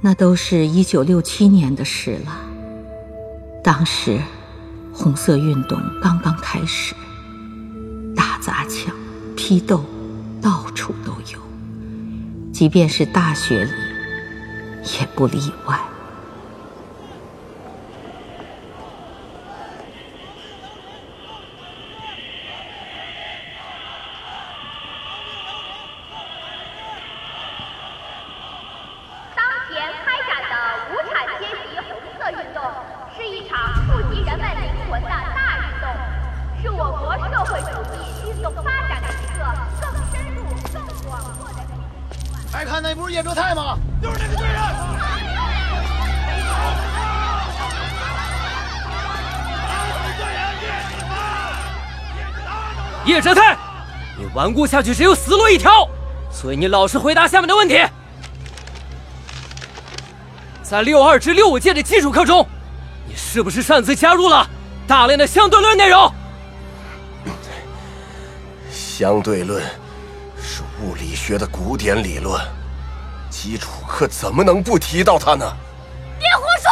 那都是一九六七年的事了。当时，红色运动刚刚开始，打砸抢、批斗，到处都有，即便是大学里，也不例外。顽固下去只有死路一条，所以你老实回答下面的问题。在六二至六五届的基础课中，你是不是擅自加入了大量的相对论内容？相对论是物理学的古典理论，基础课怎么能不提到它呢？别胡说！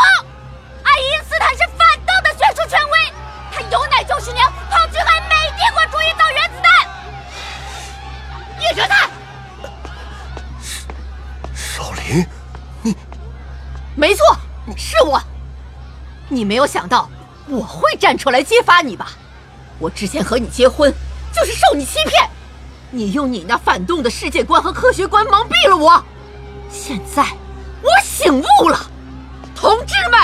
爱因斯坦是反动的学术权威，他有奶九十年。叶哲泰，少林，你没错，是我。你没有想到我会站出来揭发你吧？我之前和你结婚，就是受你欺骗。你用你那反动的世界观和科学观蒙蔽了我。现在我醒悟了，同志们，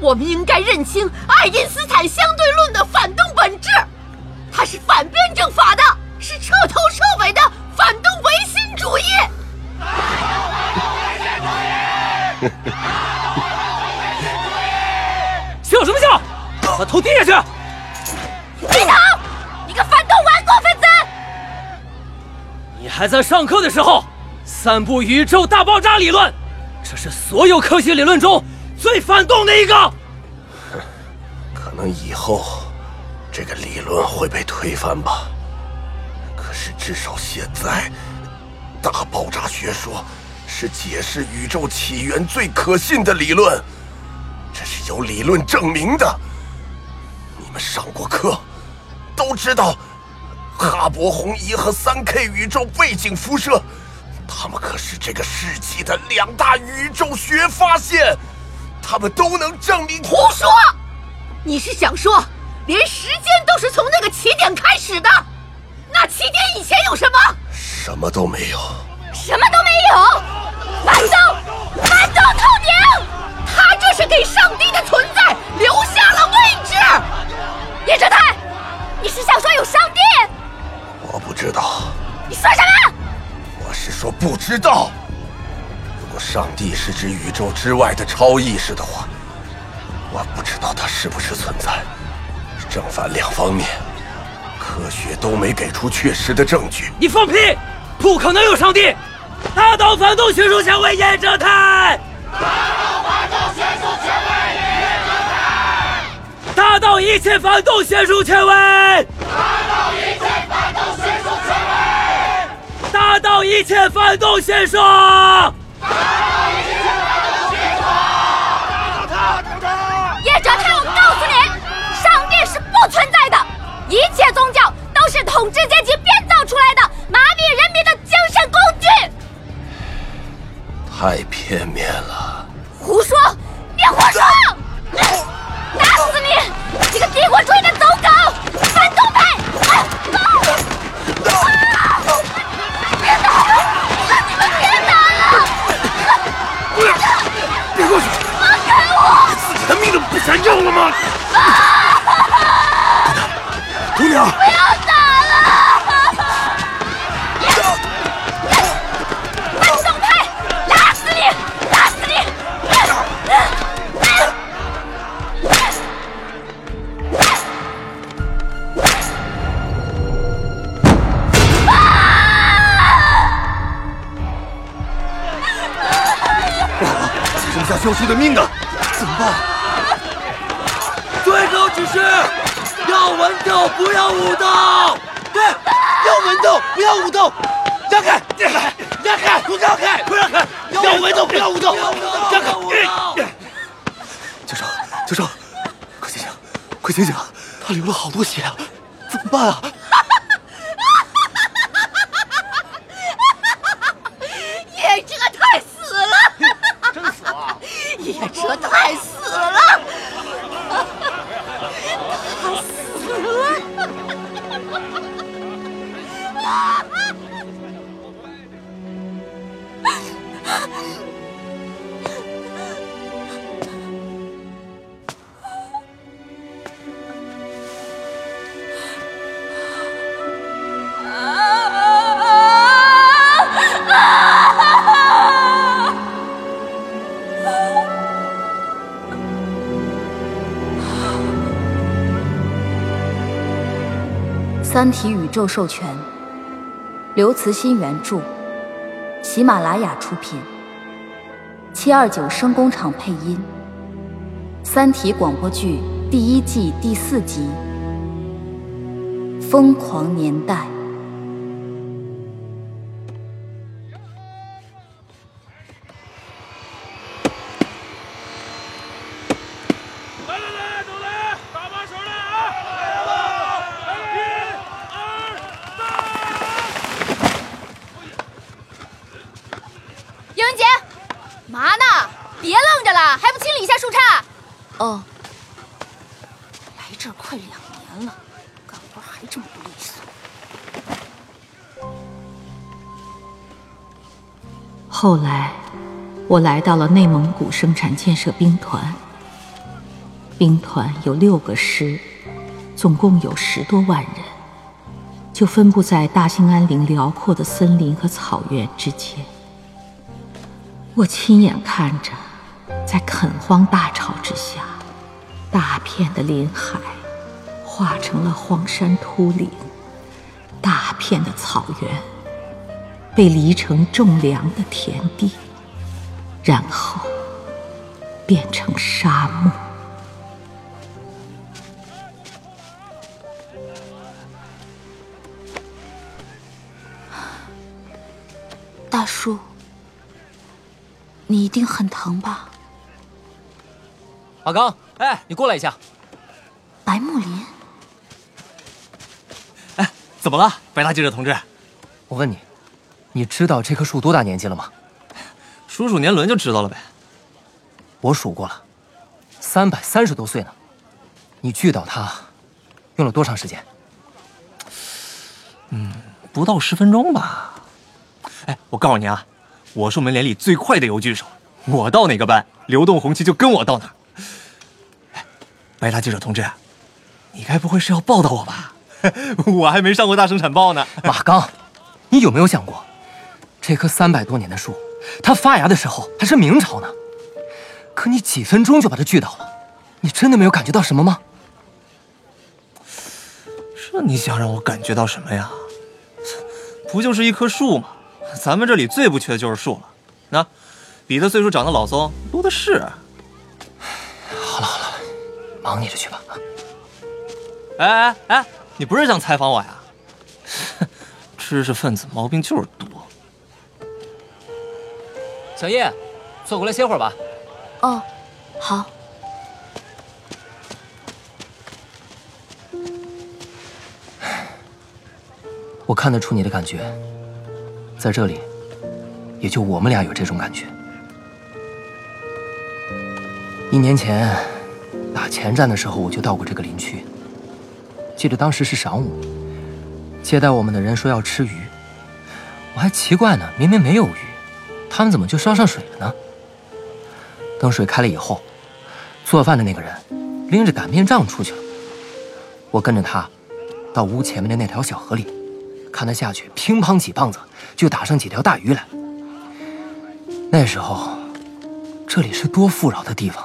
我们应该认清爱因斯坦相对论的反动本质，它是反辩证法的。是彻头彻尾的反动唯心主义！笑什么笑？把头低下去！低头！你个反动顽固分子！你还在上课的时候散布宇宙大爆炸理论，这是所有科学理论中最反动的一个。哼，可能以后这个理论会被推翻吧。至少现在，大爆炸学说是解释宇宙起源最可信的理论，这是有理论证明的。你们上过课，都知道哈勃红移和三 K 宇宙背景辐射，他们可是这个世纪的两大宇宙学发现，他们都能证明。胡说！你是想说，连时间都是从那个起点开始的？那起点以前有什么？什么都没有。什么都没有。反动，反动透明！他这是给上帝的存在留下了位置。叶哲泰，你是想说有上帝？我不知道。你说什么？我是说不知道。如果上帝是指宇宙之外的超意识的话，我不知道它是不是存在。正反两方面。科学都没给出确实的证据。你放屁！不可能有上帝！打倒反动学术权威叶哲泰！打倒反动学术权威叶哲泰！打倒一切反动学术权威！打倒一切反动学术权威！打倒一切反动学术！统治阶级编造出来的，麻痹人民的精神工具。太片面了。胡说！别胡说！打死你！你个帝国主义的走狗，反动派！啊别打了！你们别打了！别过去！放开我！自己的命都不想要了吗？姑娘，剩下萧叔的命啊！怎么办？最高指示：要文斗，不要武斗。对，要文斗，不要武斗。让开，让开，让开，让开，快让开！要文斗，不要武斗。让开，教授，教授，快醒醒，快醒醒！他流了好多血啊，怎么办啊？三体》宇宙授权，刘慈欣原著，喜马拉雅出品，七二九声工厂配音，《三体》广播剧第一季第四集《疯狂年代》。后来，我来到了内蒙古生产建设兵团。兵团有六个师，总共有十多万人，就分布在大兴安岭辽阔的森林和草原之间。我亲眼看着，在垦荒大潮之下，大片的林海化成了荒山秃岭，大片的草原被犁成种粮的田地，然后变成沙漠。大叔，你一定很疼吧？阿刚，哎，你过来一下。白木林，哎，怎么了，白大记者同志？我问你，你知道这棵树多大年纪了吗？数数年轮就知道了呗。我数过了，三百三十多岁呢。你锯倒它，用了多长时间？嗯，不到十分钟吧。哎，我告诉你啊，我是我们连里最快的油锯手，我到哪个班，流动红旗就跟我到哪儿。哎，白大记者同志，你该不会是要报道我吧？我还没上过大生产报呢。马刚，你有没有想过，这棵三百多年的树，它发芽的时候还是明朝呢，可你几分钟就把它锯倒了，你真的没有感觉到什么吗？这你想让我感觉到什么呀？不就是一棵树吗？咱们这里最不缺的就是树了，那比他岁数长的老松多的是。好了好了，忙你的去吧。哎哎哎，你不是想采访我呀？知识分子毛病就是多。小叶，坐过来歇会儿吧。哦，好。我看得出你的感觉，在这里，也就我们俩有这种感觉。一年前打前站的时候，我就到过这个林区。记得当时是晌午，接待我们的人说要吃鱼，我还奇怪呢，明明没有鱼，他们怎么就烧上水了呢？等水开了以后，做饭的那个人拎着擀面杖出去了，我跟着他到屋前面的那条小河里。看他下去，乒乓几棒子就打上几条大鱼来。那时候，这里是多富饶的地方。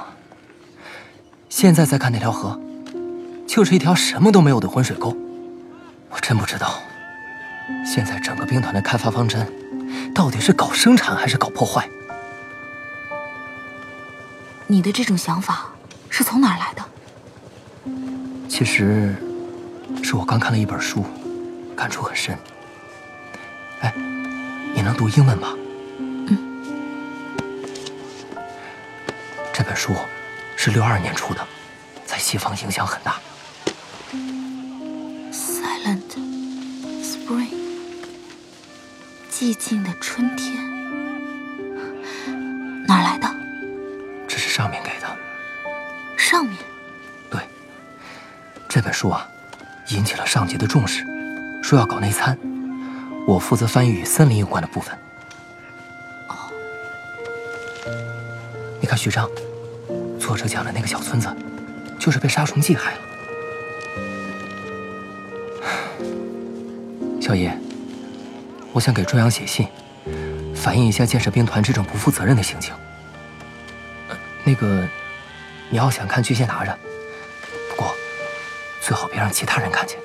现在再看那条河，就是一条什么都没有的浑水沟。我真不知道，现在整个兵团的开发方针，到底是搞生产还是搞破坏？你的这种想法是从哪儿来的？其实，是我刚看了一本书。感触很深。哎，你能读英文吗？嗯。这本书是六二年出的，在西方影响很大。寂静的春天，哪来的？这是上面给的。上面。对，这本书啊，引起了上级的重视，说要搞内参，我负责翻译与森林有关的部分。哦。你看序章，作者讲的那个小村子，就是被杀虫剂害了。小叶，我想给中央写信，反映一下建设兵团这种不负责任的行径。那个，你要想看就先拿着，不过最好别让其他人看见。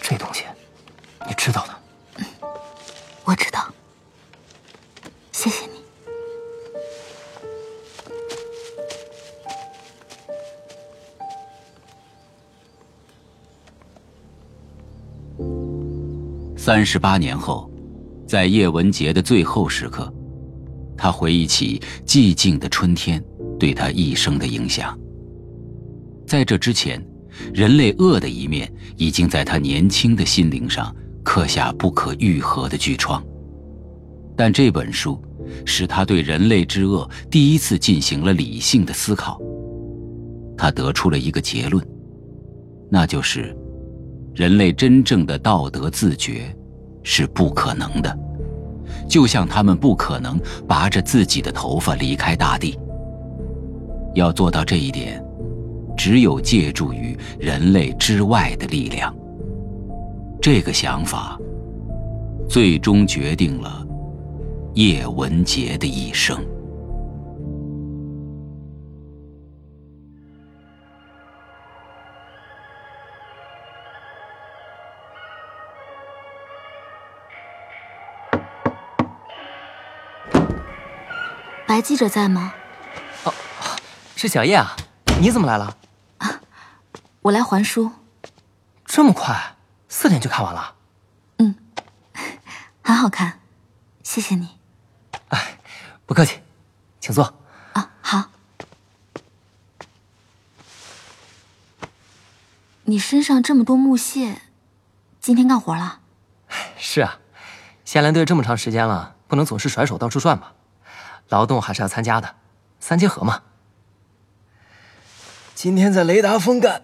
这东西，你知道的。嗯，我知道。谢谢你。三十八年后，在叶文洁的最后时刻，他回忆起寂静的春天对他一生的影响。在这之前，人类恶的一面已经在他年轻的心灵上刻下不可愈合的巨创。但这本书使他对人类之恶第一次进行了理性的思考。他得出了一个结论，那就是。人类真正的道德自觉是不可能的，就像他们不可能拔着自己的头发离开大地。要做到这一点，只有借助于人类之外的力量。这个想法，最终决定了叶文洁的一生。白记者在吗？哦，是小叶啊，你怎么来了？啊，我来还书。这么快，四点就看完了？嗯，很好看，谢谢你。哎，不客气，请坐。啊，好。你身上这么多木屑，今天干活了？是啊，县联队这么长时间了，不能总是甩手到处转吧？劳动还是要参加的，三结合嘛。今天在雷达峰干，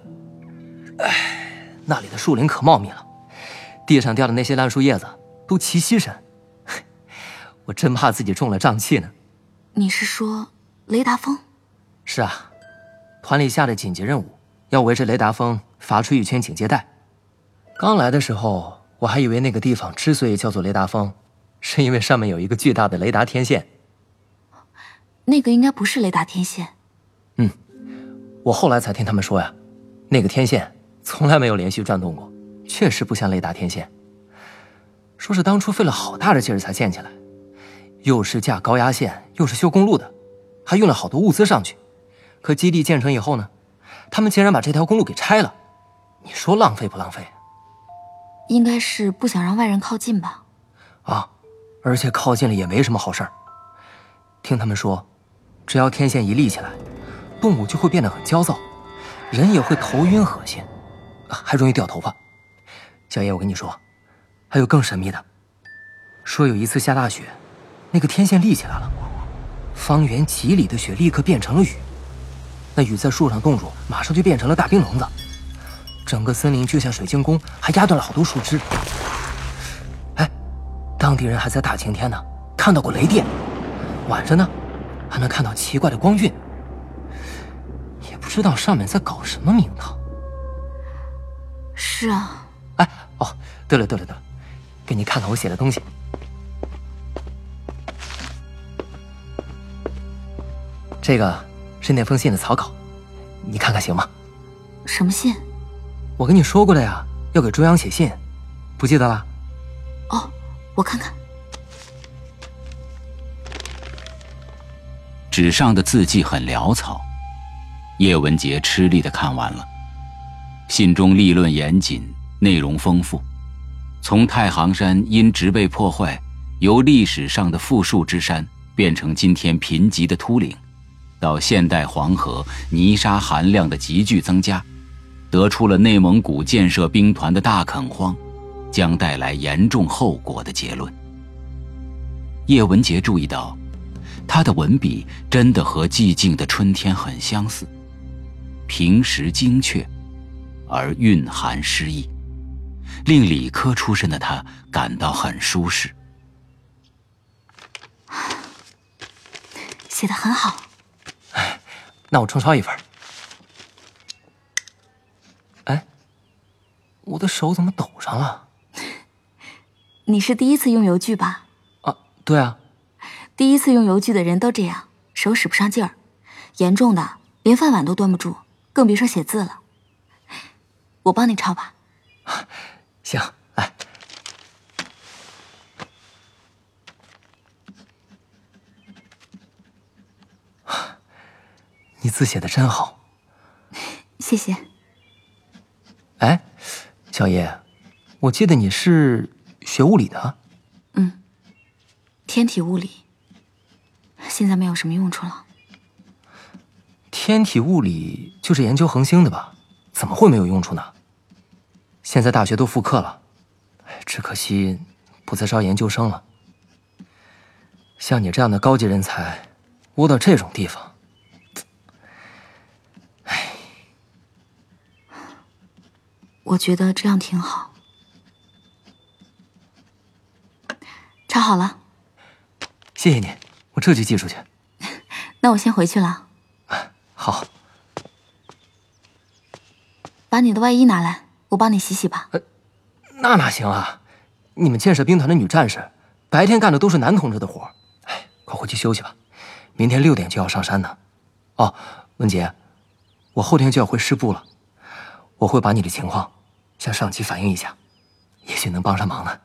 哎，那里的树林可茂密了，地上掉的那些烂树叶子都齐膝深，我真怕自己中了瘴气呢。你是说雷达峰？是啊，团里下的紧急任务要围着雷达峰发出一圈警戒带。刚来的时候，我还以为那个地方之所以叫做雷达峰，是因为上面有一个巨大的雷达天线。那个应该不是雷达天线。嗯，我后来才听他们说呀，那个天线从来没有连续转动过，确实不像雷达天线。说是当初费了好大的劲儿才建起来，又是架高压线，又是修公路的，还运了好多物资上去。可基地建成以后呢，他们竟然把这条公路给拆了，你说浪费不浪费？应该是不想让外人靠近吧。啊，而且靠近了也没什么好事儿。听他们说。只要天线一立起来，动物就会变得很焦躁，人也会头晕恶心，还容易掉头发。小叶，我跟你说，还有更神秘的。说有一次下大雪，那个天线立起来了，方圆几里的雪立刻变成了雨，那雨在树上冻住，马上就变成了大冰笼子，整个森林就像水晶宫，还压断了好多树枝。哎，当地人还在大晴天呢看到过雷电，晚上呢？还能看到奇怪的光晕，也不知道上面在搞什么名堂。是啊。哎，哦，对了对了对了，给你看看我写的东西。这个是那封信的草稿，你看看行吗？什么信？我跟你说过的呀，要给中央写信，不记得了？哦，我看看。纸上的字迹很潦草，叶文洁吃力的看完了。信中立论严谨，内容丰富。从太行山因植被破坏，由历史上的富庶之山变成今天贫瘠的秃岭，到现代黄河泥沙含量的急剧增加，得出了内蒙古建设兵团的大垦荒将带来严重后果的结论。叶文洁注意到，他的文笔真的和寂静的春天很相似，平实精确，而蕴含诗意，令理科出身的他感到很舒适。写的很好，哎，那我重抄一份。哎，我的手怎么抖上了？你是第一次用油锯吧？啊，对啊。第一次用油锯的人都这样，手使不上劲儿，严重的连饭碗都端不住，更别说写字了。我帮你抄吧。行，来。你字写的真好，谢谢。哎，小叶，我记得你是学物理的。嗯，天体物理，现在没有什么用处了。天体物理就是研究恒星的吧？怎么会没有用处呢？现在大学都复课了，只可惜不再招研究生了。像你这样的高级人才，窝到这种地方。我觉得这样挺好。抄好了，谢谢你，我这就寄出去。那我先回去了。好，把你的外衣拿来，我帮你洗洗吧。那哪行啊？你们建设兵团的女战士，白天干的都是男同志的活哎，快回去休息吧，明天六点就要上山呢。哦，文杰，我后天就要回师部了，我会把你的情况。向上级反映一下，也许能帮上忙呢。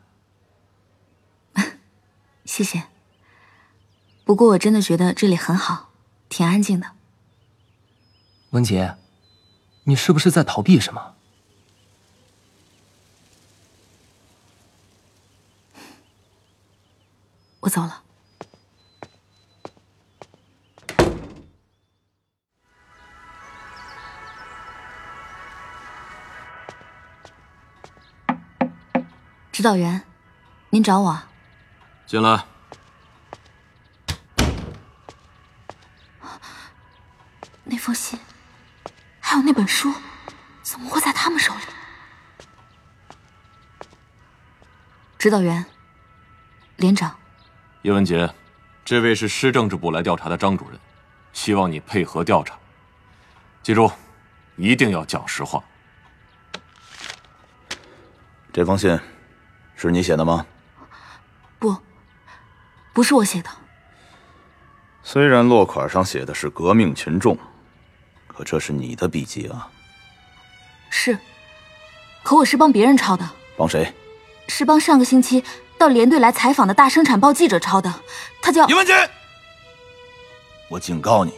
谢谢。不过我真的觉得这里很好，挺安静的。文杰，你是不是在逃避什么？我走了。指导员，您找我？进来。封信，还有那本书，怎么会在他们手里？指导员，连长，叶文杰，这位是师政治部来调查的张主任，希望你配合调查。记住，一定要讲实话。这封信。是你写的吗？不，不是我写的。虽然落款上写的是“革命群众”，可这是你的笔迹啊。是，可我是帮别人抄的。帮谁？是帮上个星期到连队来采访的大生产报记者抄的。他叫叶文杰。我警告你，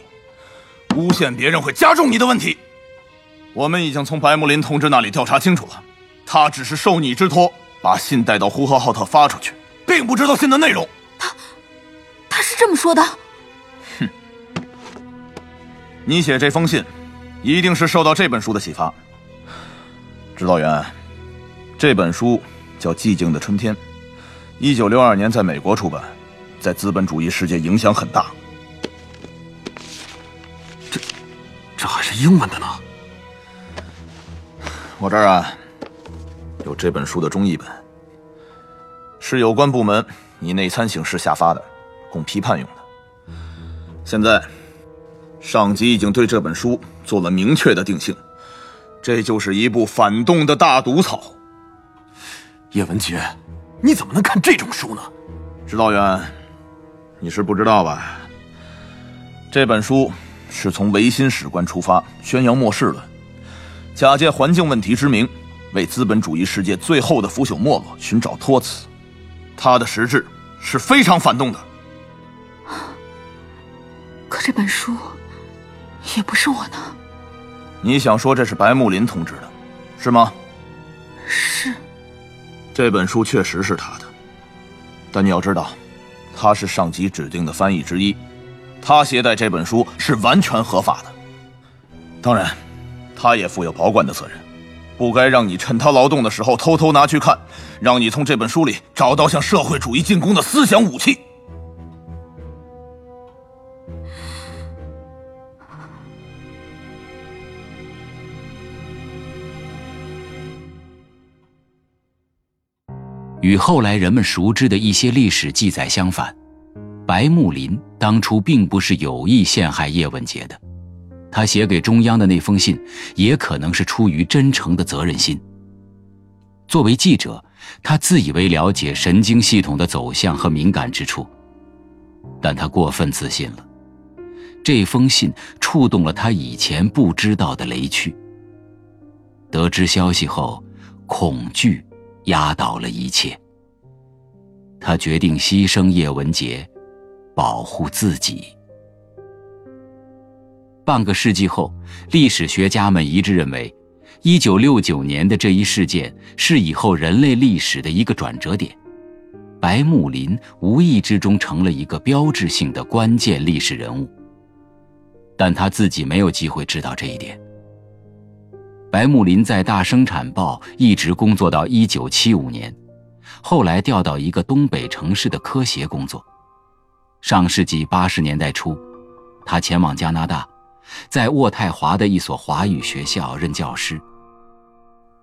诬陷别人会加重你的问题。我们已经从白木林同志那里调查清楚了，他只是受你之托。把信带到呼和浩特发出去，并不知道信的内容。他，他是这么说的。你写这封信，一定是受到这本书的启发。指导员，这本书叫《寂静的春天》，一九六二年在美国出版，在资本主义世界影响很大。这，这还是英文的呢。我这儿啊。有这本书的中译本，是有关部门以内参形式下发的，供批判用的。现在，上级已经对这本书做了明确的定性，这就是一部反动的大毒草。叶文杰，你怎么能看这种书呢？指导员，你是不知道吧？这本书是从唯心史观出发，宣扬末世论，假借环境问题之名。为资本主义世界最后的腐朽没落寻找托词，他的实质是非常反动的。可这本书也不是我的。你想说这是白木林同志的，是吗？是。这本书确实是他的，但你要知道，他是上级指定的翻译之一，他携带这本书是完全合法的。当然，他也负有保管的责任。不该让你趁他劳动的时候偷偷拿去看，让你从这本书里找到向社会主义进攻的思想武器。与后来人们熟知的一些历史记载相反，白木林当初并不是有意陷害叶文洁的。他写给中央的那封信，也可能是出于真诚的责任心。作为记者，他自以为了解神经系统的走向和敏感之处，但他过分自信了。这封信触动了他以前不知道的雷区。得知消息后，恐惧压倒了一切。他决定牺牲叶文洁，保护自己。半个世纪后，历史学家们一致认为，1969年的这一事件是以后人类历史的一个转折点。白木林无意之中成了一个标志性的关键历史人物，但他自己没有机会知道这一点。白木林在《大生产报》一直工作到1975年，后来调到一个东北城市的科协工作。上世纪80年代初，他前往加拿大。在渥太华的一所华语学校任教师，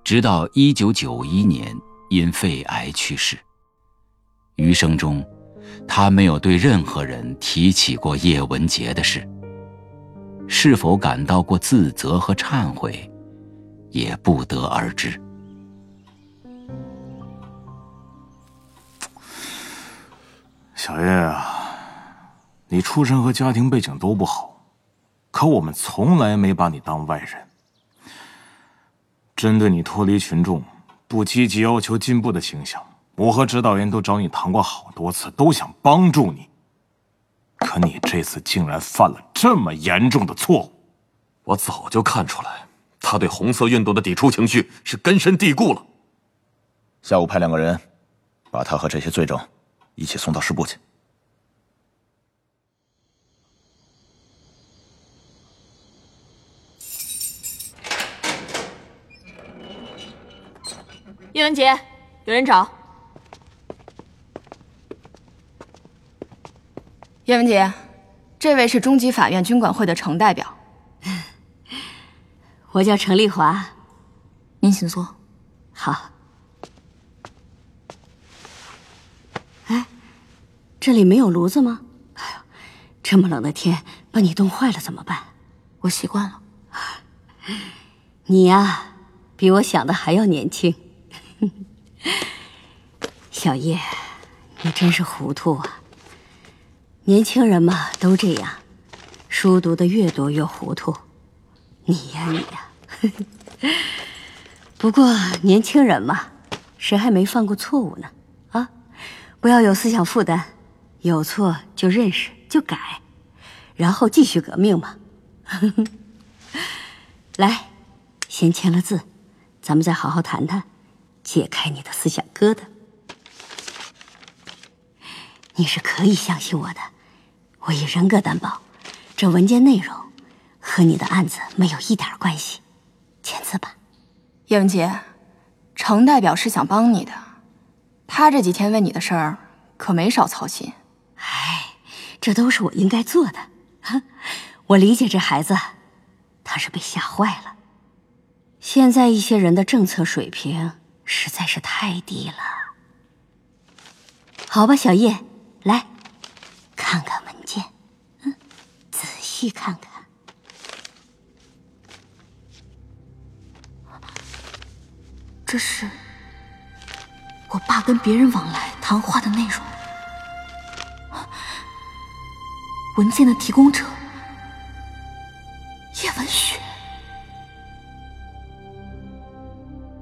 直到一九九一年因肺癌去世。余生中，他没有对任何人提起过叶文洁的事。是否感到过自责和忏悔，也不得而知。小月啊，你出身和家庭背景都不好。可我们从来没把你当外人。针对你脱离群众、不积极要求进步的形象，我和指导员都找你谈过好多次，都想帮助你。可你这次竟然犯了这么严重的错误！我早就看出来，他对红色运动的抵触情绪是根深蒂固了。下午派两个人，把他和这些罪证一起送到师部去。叶文杰，有人找。叶文杰，这位是中级法院军管会的程代表。我叫程丽华，您请坐。好。哎，这里没有炉子吗？哎呦，这么冷的天，把你冻坏了怎么办？我习惯了。你呀，比我想的还要年轻。小叶，你真是糊涂啊！年轻人嘛，都这样，书读的越多越糊涂。你呀，你呀。不过年轻人嘛，谁还没犯过错误呢？啊，不要有思想负担，有错就认识就改，然后继续革命嘛。来，先签了字，咱们再好好谈谈。解开你的思想疙瘩，你是可以相信我的，我以人格担保，这文件内容和你的案子没有一点关系。签字吧，叶文杰，程代表是想帮你的，他这几天为你的事儿可没少操心。哎，这都是我应该做的。我理解这孩子，他是被吓坏了。现在一些人的政策水平。实在是太低了。好吧，小叶，来看看文件，嗯，仔细看看。这是我爸跟别人往来谈话的内容。文件的提供者叶文雪。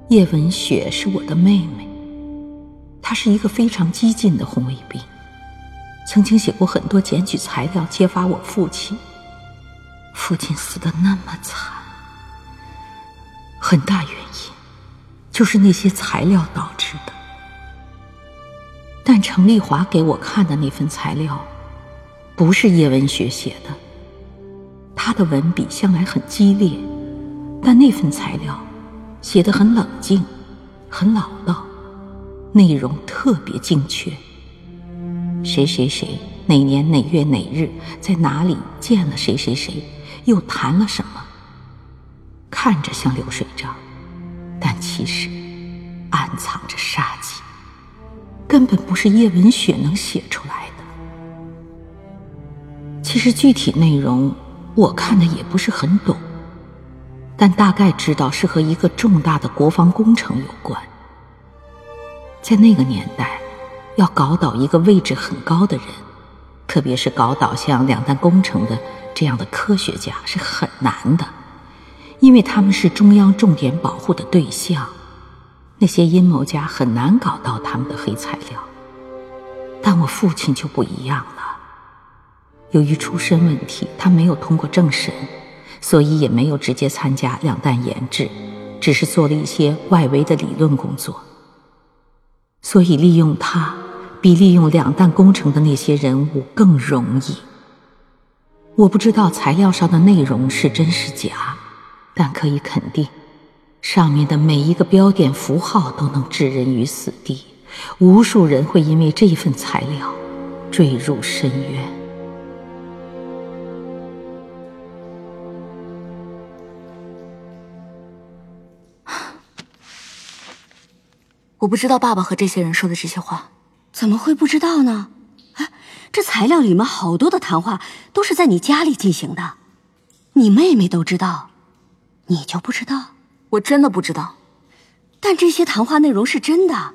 叶文雪是我的妹妹，她是一个非常激进的红卫兵，曾经写过很多检举材料揭发我父亲。父亲死的那么惨，很大原因就是那些材料导致的。但程丽华给我看的那份材料，不是叶文雪写的。他的文笔向来很激烈，但那份材料。写得很冷静，很老道，内容特别精确。谁谁谁哪年哪月哪日在哪里见了谁谁谁，又谈了什么？看着像流水账，但其实暗藏着杀机。根本不是叶文雪能写出来的。其实具体内容我看的也不是很懂，但大概知道是和一个重大的国防工程有关。在那个年代，要搞倒一个位置很高的人，特别是搞倒像两弹工程的这样的科学家，是很难的，因为他们是中央重点保护的对象。那些阴谋家很难搞到他们的黑材料，但我父亲就不一样了。由于出身问题，他没有通过政审，所以也没有直接参加两弹研制，只是做了一些外围的理论工作。所以利用他，比利用两弹工程的那些人物更容易。我不知道材料上的内容是真是假，但可以肯定。上面的每一个标点符号都能置人于死地，无数人会因为这一份材料坠入深渊。我不知道爸爸和这些人说的这些话，怎么会不知道呢？哎，这材料里面好多的谈话都是在你家里进行的，你妹妹都知道，你就不知道？我真的不知道，但这些谈话内容是真的，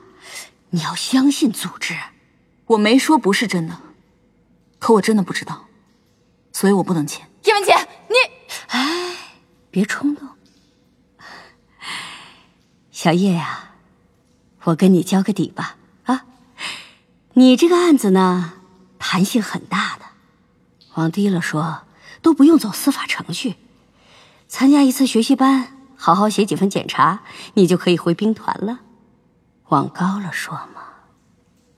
你要相信组织。我没说不是真的，可我真的不知道，所以我不能签。叶文杰，你，哎，别冲动。小叶呀，我跟你交个底吧，啊，你这个案子呢，弹性很大的，往低了说都不用走司法程序，参加一次学习班。好好写几份检查，你就可以回兵团了。往高了说嘛，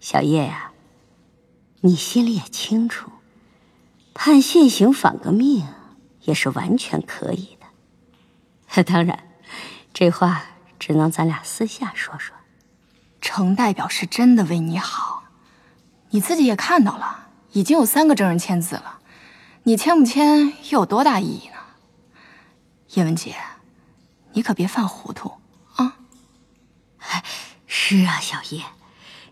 小叶呀，你心里也清楚，判现行反革命也是完全可以的。当然，这话只能咱俩私下说说。程代表是真的为你好，你自己也看到了，已经有三个证人签字了，你签不签又有多大意义呢？叶文洁。你可别犯糊涂啊！是啊，小叶，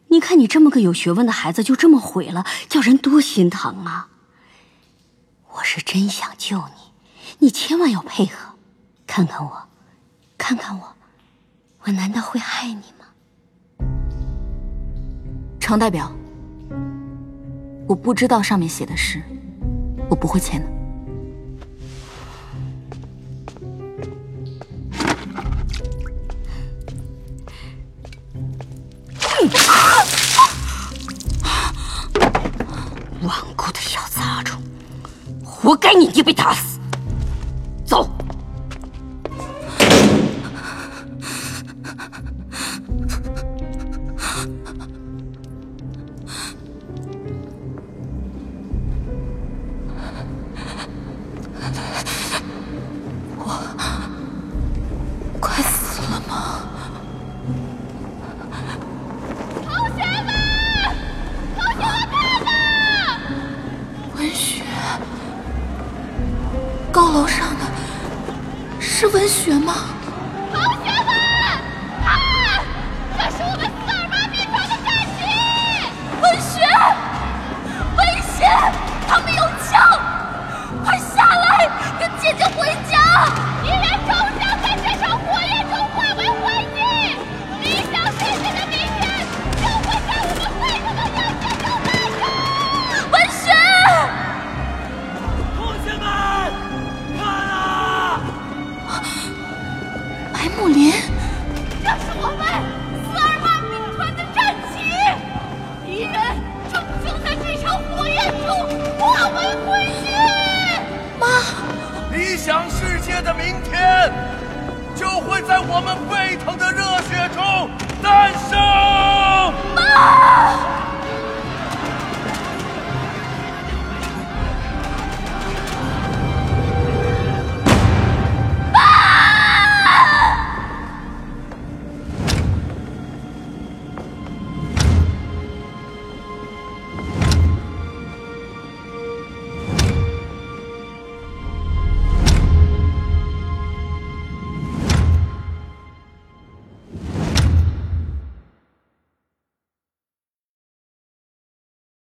你看你这么个有学问的孩子就这么毁了，叫人多心疼啊！我是真想救你，你千万要配合，看看我，看看我，我难道会害你吗？程代表，我不知道上面写的是，我不会签的。顽固的小杂种，活该你爹被打死！